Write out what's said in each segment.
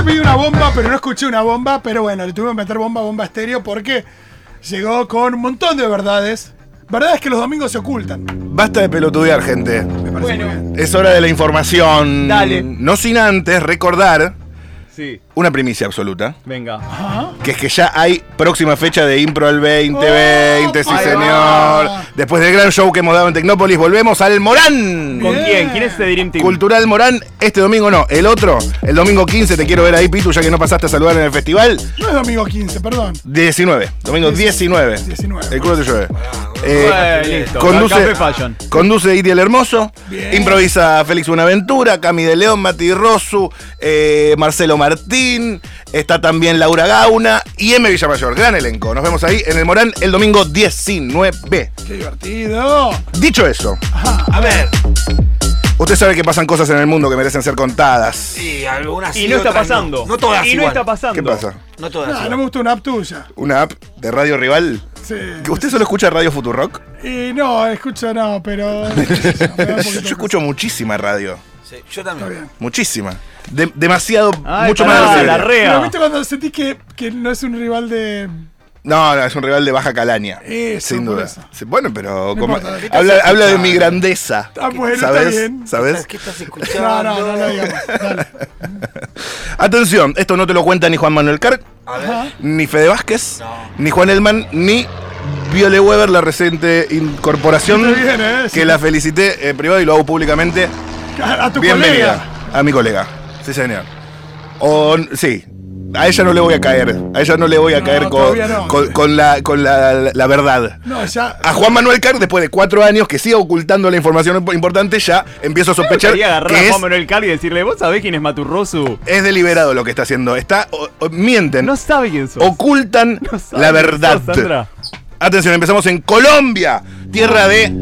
Yo le pedí una bomba, pero no escuché una bomba. Pero bueno, le tuve que meter bomba bomba estéreo porque llegó con un montón de verdades. Verdades que los domingos se ocultan. Basta de pelotudear, gente. Me parece muy bien. Es hora de la información. Dale. No sin antes recordar Sí, una primicia absoluta. venga. Que es que ya hay próxima fecha de Impro al 2020, sí ahí señor. va. Después del gran show que hemos dado en Tecnópolis, volvemos al Morán. ¿Con quién? ¿Quién es ese Dream Team? Cultural Morán, este domingo no, el otro, el domingo 15, te quiero ver ahí, Pitu, ya que no pasaste a saludar en el festival. No es domingo 15, perdón. 19, domingo 19. 19. El culo te llueve. Eh, listo. conduce, conduce Iti el Hermoso, Bien. improvisa Félix Buenaventura, Cami de León, Mati Rosu, eh, Marcelo Está también Laura Gauna y M. Villamayor. Gran elenco. Nos vemos ahí en el Morán el domingo 19. Qué divertido. Dicho eso, A ver, usted sabe que pasan cosas en el mundo que merecen ser contadas. sí, algunas Y sí, no está otras pasando. No, todas Y no igual. está pasando. ¿Qué pasa? No todas igual. no me gusta una app tuya. ¿Una app de Radio Rival? Sí. ¿Que ¿Usted solo escucha Radio Futurock? Y no, escucho no, pero. me da un poquito Yo escucho muchísima radio. Sí, yo también. Muchísima. De- demasiado, Ay, mucho pará, más de lo la rea. Pero viste cuando sentís que, que no es un rival de. No, no, es un rival de baja calaña. Eso, sin por duda. eso. Bueno, pero como- importa, ¿qué habla, habla de mi grandeza. Ah, bueno, está ¿Sabes? bien. ¿Sabes? ¿Qué estás No, escuchando? no, no, no digamos. Dale. Atención, esto no te lo cuenta ni Juan Manuel Carr, ni Fede Vázquez, No. ni Juan Elman, ni Viole Weber, la reciente incorporación Está bien, ¿eh? Sí. que la felicité en privado y lo hago públicamente. A, a tu Bienvenida colega. a mi colega. Sí, señor. O, sí. A ella no le voy a caer. A ella no le voy a No, caer con, no. con, con la, con la, la verdad. No, ya. A Juan Manuel Carr, después de cuatro años que sigue ocultando la información importante, ya empiezo a sospechar Quería agarrar que a es, Juan Manuel Cali y decirle, ¿vos sabés quién es Maturrosu? es deliberado lo que está haciendo. Está, o- o- mienten, No sabe quién sos. ocultan No sabe la quién verdad. sos. Atención, empezamos en Colombia, tierra de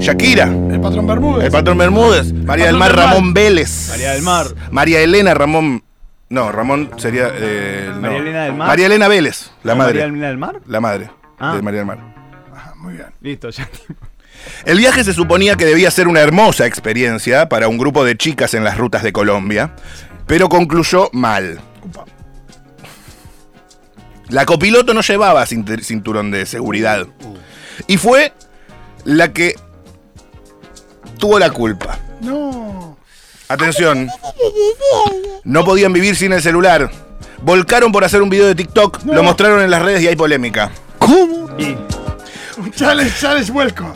Shakira, El patrón Bermúdez. el patrón Bermúdez, María del patrón Mar del Mar. Ramón Vélez, María del Mar. María Elena Ramón. No, Ramón sería. eh, no. María Elena del Mar. María Elena Vélez, la ¿María madre. Elena del Mar? La madre Ah. de María del Mar. Ajá, muy bien. Listo, ya. El viaje se suponía que debía ser una hermosa experiencia para un grupo de chicas en las rutas de Colombia, pero concluyó mal. La copiloto no llevaba cintu- cinturón de seguridad y fue la que tuvo la culpa. No. Atención, no podían vivir sin el celular. Volcaron por hacer un video de TikTok, No. lo mostraron en las redes y hay polémica. ¿Cómo? Y challenge, challenge vuelco.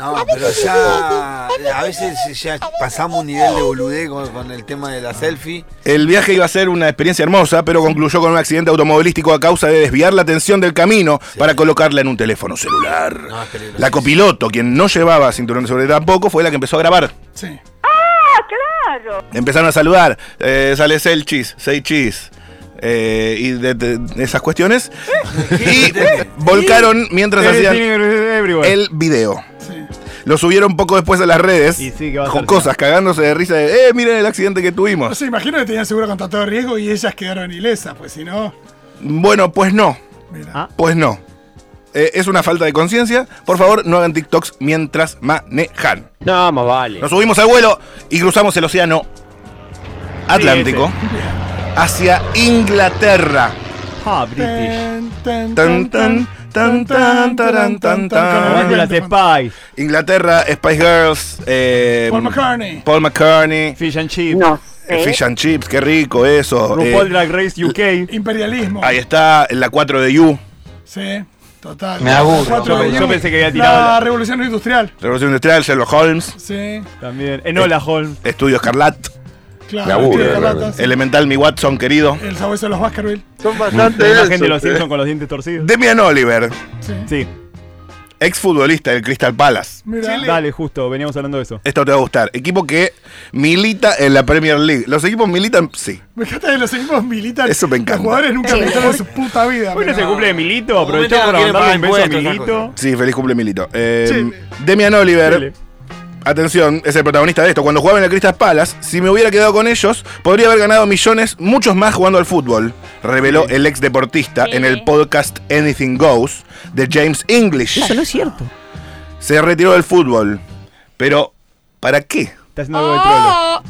No, pero ya. A veces ya pasamos un nivel de boludez con, con el tema de la selfie. El viaje iba a ser una experiencia hermosa, pero concluyó con un accidente automovilístico a causa de desviar la atención del camino para colocarla en un teléfono celular. No. La copiloto, quien no llevaba cinturón de seguridad tampoco, fue la que empezó a grabar. Sí. Empezaron a saludar, eh, sale Selchis, Seichis, eh, y de, de- de esas cuestiones. y volcaron mientras hacían el video. Lo subieron poco después a las redes, Y sí, que va a con ser cosas, cagándose de risa de, eh, miren el accidente que No tuvimos. sé, imagino que tenían seguro contra todo riesgo y ellas quedaron ilesas, pues si no. Bueno, pues no. Mira. Ah. Pues no. Eh, es una falta de conciencia. Por favor, no hagan TikToks mientras manejan. No, más vale. Nos subimos al vuelo y cruzamos el océano Atlántico hacia Inglaterra. Ah, British. Tan, Tan, tan, tan, tan, taran, tan, tan. Aguante las Spice. Inglaterra, Spice Girls, eh, Paul McCartney. Paul McCartney, Fish and Chips. eh, Fish and Chips, qué rico eso. RuPaul eh, Drag Race UK. Imperialismo. ahí está, en la 4 de You, Sí, total. Me aburro. Cuatro Yo- de yo Yu. pensé que había tirado La la- revolución industrial. Revolución Industrial, Sherlock Holmes, Sí, También. Enola Holmes. Estudio Escarlat, claro. Me aburre. Elemental Mi Watson querido, El sabueso de los Baskerville. Son bastante La de los eh. Simpsons con los dientes torcidos. Demian Oliver, Sí. Sí. exfutbolista del Crystal Palace. Mira, Dale, justo, veníamos hablando de eso. Esto te va a gustar. Equipo que milita en la Premier League. Los equipos militan, sí. me encanta que los equipos militan. Eso me encanta. Los jugadores nunca militaron en su puta vida. Hoy no se cumple de Milito, que para mandarle un beso a Milito. Sí, feliz cumple Milito. Eh, Sí. Demian Oliver, Dale. Atención, es el protagonista de esto. Cuando jugaba en el Crystal Palace, si me hubiera quedado con ellos, podría haber ganado millones, muchos más jugando al fútbol, reveló el ex deportista en el podcast Anything Goes de James English. Eso no es cierto. Se retiró del fútbol. Pero, ¿para qué? Está haciendo algo de trolo.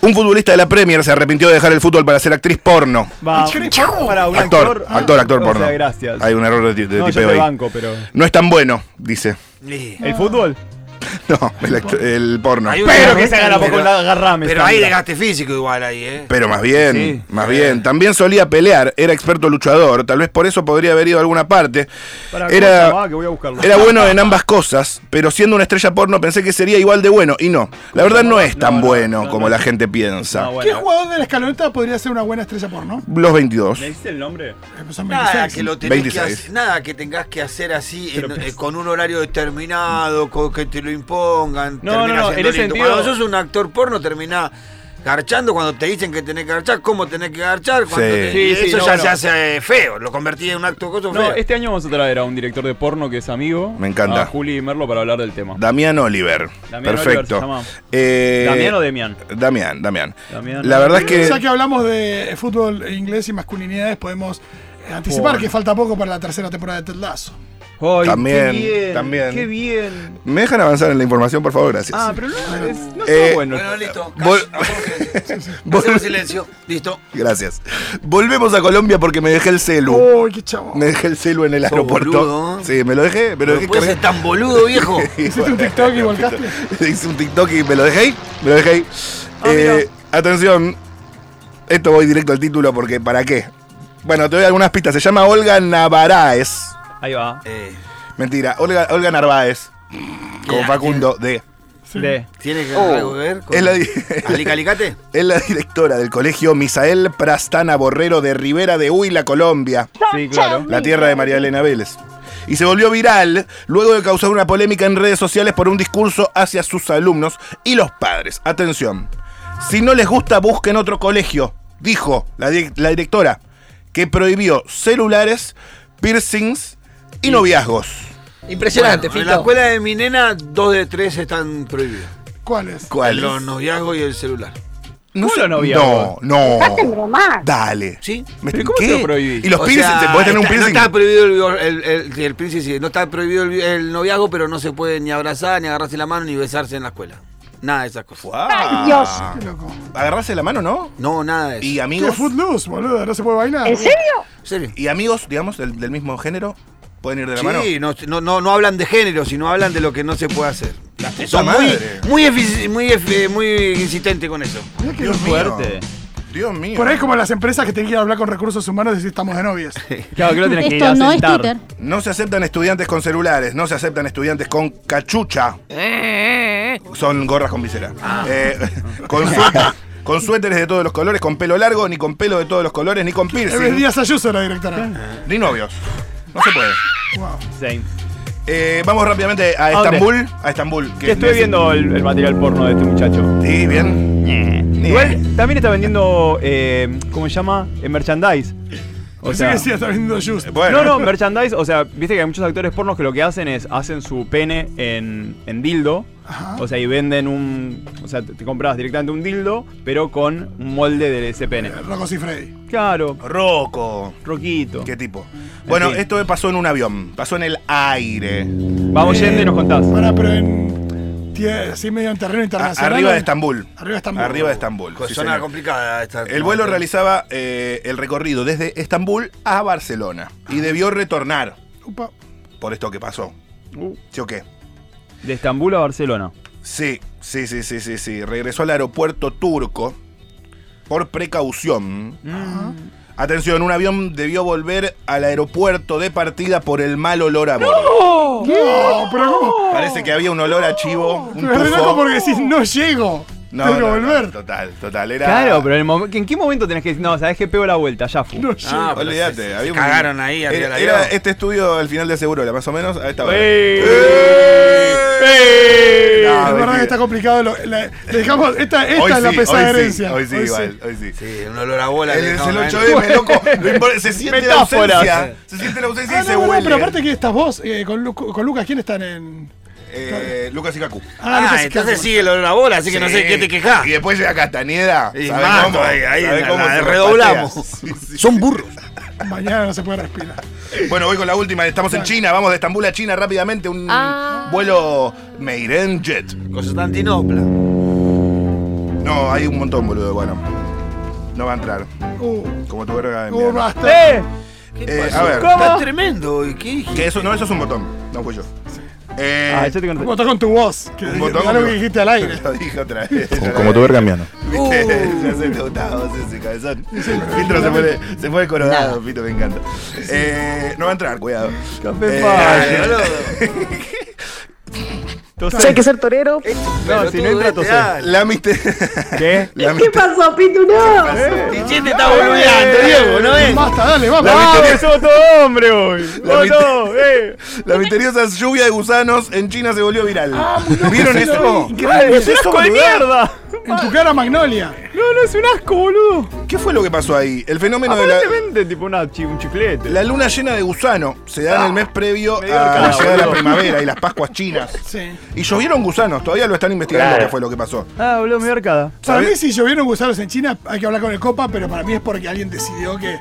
Un futbolista de la Premier se arrepintió de dejar el fútbol para ser actriz porno. Va, Actor. para un Actor, actor. actor, actor o porno. sea, gracias. Hay un error de, de no, tipeo ahí. banco, pero. No es tan bueno, dice. ¿El fútbol? No, el, porno. Hay Pero que se haga la Pero- poco la agarrame. Pero hay desgaste físico igual ahí, ¿eh? Pero más bien, Sí. más bien. También solía pelear, era experto luchador, tal vez por eso podría haber ido a alguna parte. Para, ¿cómo se Era? Que voy a buscarlo. era bueno en ambas cosas, pero siendo una estrella porno pensé que sería igual de bueno, y no. La verdad no es tan No, no, bueno no, como no. la gente piensa. No, ¿Qué jugador de la escaloneta podría ser una buena estrella porno? Los 22. ¿Le diste el nombre? Eh, Son Nada 26. que lo tenés que 26. hacer, nada que tengas que hacer así en- Pero- eh, con un horario determinado, con que te lo impongan. No, no, en ese sentido- Cuando sos un actor porno termina garchando cuando te dicen que tenés que garchar, cómo tenés que garchar, cuando Sí. te- Sí, eso no, ya no. se hace feo, lo convertí en un acto coso No, feo. este año vamos a traer a un director de porno que es amigo. Me encanta. A Juli Merlo para hablar del tema. Damián Oliver. Damián Perfecto. Oliver se llama. Eh, ¿Damián o Demian? Damián, Damián. Damián. La verdad es que. Ya que hablamos de fútbol inglés y masculinidades, podemos anticipar que falta poco para la tercera temporada de Ted Lasso. Ay, También, qué bien, también. Qué bien. ¿Me dejan avanzar en la información, por favor? Gracias. Ah, pero no, es, no Eh, está bueno. Bueno, listo. Vol- Vol Hacemos silencio. Listo. Gracias. Volvemos a Colombia porque me dejé el celu. Uy, qué chavo. Me dejé el celu en el aeropuerto. boludo, ¿eh? Sí, me lo dejé, me lo dejé puedes ser tan boludo, viejo. Hiciste un TikTok y volcaste. Hice un TikTok y me lo dejé. ahí, Me lo dejé. ahí. Ah, Eh, atención. Esto voy directo al título porque ¿para qué? Bueno, te doy algunas pistas. Se llama Olga Navaraes. Ahí va. Eh, Mentira, Olga, Olga Narváez. Con Ya, Facundo de. De. ¿Tiene que Oh. algo que ver con Es la, di- es la directora del colegio Misael Prastana Borrero de Rivera de Huila, Colombia. Sí, claro. la tierra de María Elena Vélez. Y se volvió viral luego de causar una polémica en redes sociales por un discurso hacia sus alumnos y los padres. Atención, si no les gusta busquen otro colegio, dijo la, di- la directora, que prohibió celulares, piercings y noviazgos. Impresionante, Bueno, en la Fito. escuela de mi nena, dos de tres están prohibidos. ¿Cuál es? ¿Cuál? Los noviazgos y el celular. No ¿Cómo los noviazgos? No, no. Dale. ¿Sí? ¿Me- ¿Pero cómo qué? te lo? Y los O piercings, sea, ¿podés tener un está- piercing? No está prohibido el, el, el- el piercing, sí, no está prohibido el, el noviazgo, pero no se puede ni abrazar, ni agarrarse la mano, ni besarse en la escuela. Nada de esas cosas. Wow. Dios. Qué loco. Agarrarse la mano, ¿no? No, nada de eso. Y ¿Qué amigos, footloose, boludo? ¿No se puede bailar? ¿En serio? ¿En serio? y amigos, digamos, del, del mismo género, pueden ir de la mano. Sí, no, no, no, hablan de género, sino hablan de lo que no se puede hacer. Son muy, madre. muy, muy, muy insistentes con eso. Qué Dios loco. mío. Fuerte. Dios mío. Por ahí es como las empresas que tienen que ir a hablar con recursos humanos y decir estamos de novias. Claro que lo tenés que ir a Esto no es. Twitter. No se aceptan estudiantes con celulares, no se aceptan estudiantes con cachucha. Son gorras con visera. Eh, con, suéter- con suéteres de todos los colores, con pelo largo, ni con pelo de todos los colores, ni con piercing, Díaz Ayuso, la directora. ni novios. No se puede. Wow. Eh, vamos rápidamente a. Estambul. A Estambul. Que estoy es- viendo el, el material porno de este muchacho. Sí, bien. Igual también está vendiendo, eh, ¿cómo se llama? Eh, merchandise. O sea, que sí, está viendo Just. Bueno. no, no, merchandise, o sea, viste que hay muchos actores pornos que lo que hacen es, hacen su pene en, en dildo, Ajá. o sea, y venden un, o sea, te, te compras directamente un dildo, pero con un molde de ese pene. Y Freddy. Claro, Rocco. roquito. ¿Qué tipo? Bueno, fin. esto pasó en un avión, pasó en el aire. Vamos yendo y nos contás. Para, pero en. Tie- Así medio en terreno A- internacional. arriba de Estambul. Arriba de Estambul. Arriba de Estambul. Pues sí, señor. complicada esta. El vuelo realizaba eh, el recorrido desde Estambul a Barcelona y debió retornar Upa. por esto que pasó. Uh, ¿Sí o qué? de Estambul a Barcelona. Sí, sí, sí, sí, sí, sí. Regresó al aeropuerto turco por precaución. Atención, un avión debió volver al aeropuerto de partida por el mal olor a bordo. No, pero ¿cómo? Parece que había un olor a chivo, un Me re loco tufo. porque decís no llego. No, Tengo que no, no, volver. total, total. Era, Claro, pero en, ¿en qué momento tenés que decir, no, sabés que pego la vuelta, ya fui? No Ah, Olvídate, se- se había un- cagaron ahí Era, de la era este estudio al final de seguro, era más o menos a esta hora. ¡Ey! ¡Ey! Es No, verdad mentira. que está complicado. lo- la- le dejamos, esta esta Hoy es la sí, pesada hoy sí, herencia. Hoy sí, Hoy igual, hoy sí. Sí, un olor a bola. El, que el no, 8M, loco. Se siente la ausencia. Se siente la ausencia Ah, y se no, no, huele. pero aparte que estás vos eh, con, Lu- con Lucas, ¿quién están en...? Eh, Lucas y Kaku. Ah, Lucas y entonces sigue el olor a bola, así que no sé Sí. qué te quejas. Y después llega Castañeda. Y ¿sabe más, cómo? ahí, ahí ¿Sabe la- cómo la redoblamos. Sí, sí. Son burros. Mañana no se puede respirar. Bueno, voy con la última. Estamos en China. Vamos de Estambul a China rápidamente. Un vuelo Meiren Jet. Constantinopla. No, hay un montón, boludo. Bueno, no va a entrar. Uh, Como tu verga de uh, mierda. basta. ¡Eh! Eh, a ver, Está tremendo. ¿y ¿Qué que eso, no, eso es un botón. No fui yo. Eh, Ah, yo te conté. Votó con tu voz. Que, un botón. que dijiste al aire. Lo dije otra vez. Como tu verga miano. ¿Viste? Ya se vos ese cabezón. Pito se fue, se fue coronado, Pito, me encanta. Eh, no va a entrar, cuidado. Café Eh, Si hay que ser torero. No, si no entra, tosé. La mister... ¿Qué? La ¿Qué mister... pasó, Pitu? No. Tichete está boludeando, Diego, ¿no ves? Basta, dale, vamos. La ¡Vamos, misterio- somos todo hombre hoy! La ¡Vamos mister-! ¡Eh! La misteriosa lluvia de gusanos en China se volvió viral. ¿Vieron sí lo eso? Increíble. ¡Es un asco de mierda! En tu cara, Magnolia. No, no, es un asco, boludo. ¿Qué fue lo que pasó ahí? El fenómeno de la... Aparentemente, tipo una, chi- un chiflete. La luna llena de gusano se da en el mes previo dio a la llegada de la boludo. primavera y las Pascuas chinas. Sí. Y llovieron gusanos, todavía lo están investigando qué fue lo que pasó. Ah, boludo, me dio arcada. Para ¿Sabés? mí, si llovieron gusanos en China, hay que hablar con el Copa, pero para mí es porque alguien decidió que. El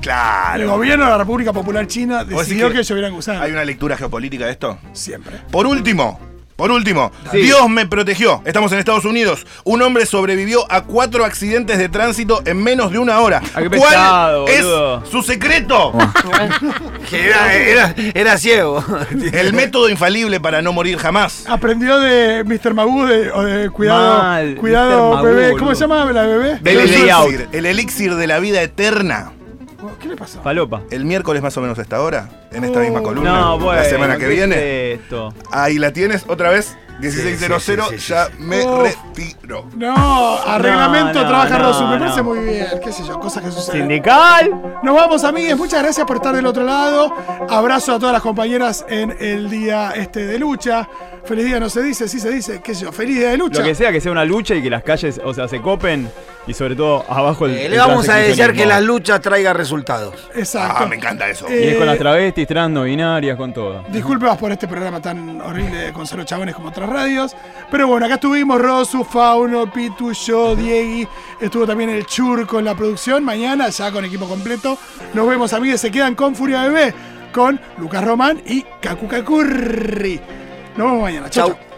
Claro. gobierno de la República Popular China ¿Vos decís decidió que que, llovieran gusanos. ¿Hay una lectura geopolítica de esto? Siempre. Por último, por último, Sí. Dios me protegió. Estamos en Estados Unidos. Un hombre sobrevivió a cuatro accidentes de tránsito en menos de una hora. Ah, qué ¿Cuál pesado, es su secreto? Que Era, era, era ciego. El método infalible para no morir jamás. Aprendió de Mr. Magoo de, o de cuidado, Mal, cuidado. Magoo, bebé. ¿Cómo se llama la bebé? El elixir, el elixir de la vida eterna. ¿Qué le pasó? Falopa. El miércoles más o menos a esta hora, en esta misma columna. No, bueno. la semana que ¿qué viene. es esto? Ahí la tienes otra vez. 1600, Sí, sí, sí, sí, ya me Uf. retiro. No, arreglamento no, trabaja no, Rosu. Me parece muy bien. ¿Qué sé yo? Cosas que suceden. Sindical. Nos vamos, amigues. Muchas gracias por estar del otro lado. Abrazo a todas las compañeras en el día este de lucha. Feliz día no se dice, sí se dice. ¿Qué sé yo? Feliz día de lucha. Lo que sea que sea una lucha y que las calles, o sea, se copen y sobre todo abajo el. Eh, el le vamos a desear que las luchas traigan resultados. Exacto. Ah, me encanta eso. Eh, Y es con las travestis, trans, no binarias, con todo. Disculpas por este programa tan horrible con solo chabones como otras radios. Pero bueno, acá estuvimos Rosu, Fauno, Pitu, yo, Diegui. Estuvo también el Churco en la producción. Mañana, ya con equipo completo. Nos vemos, amigos. Se quedan con Furia Bebé, con Lucas Román y Kaku Kakurri. Nos vemos mañana. Chau. Chau. chau.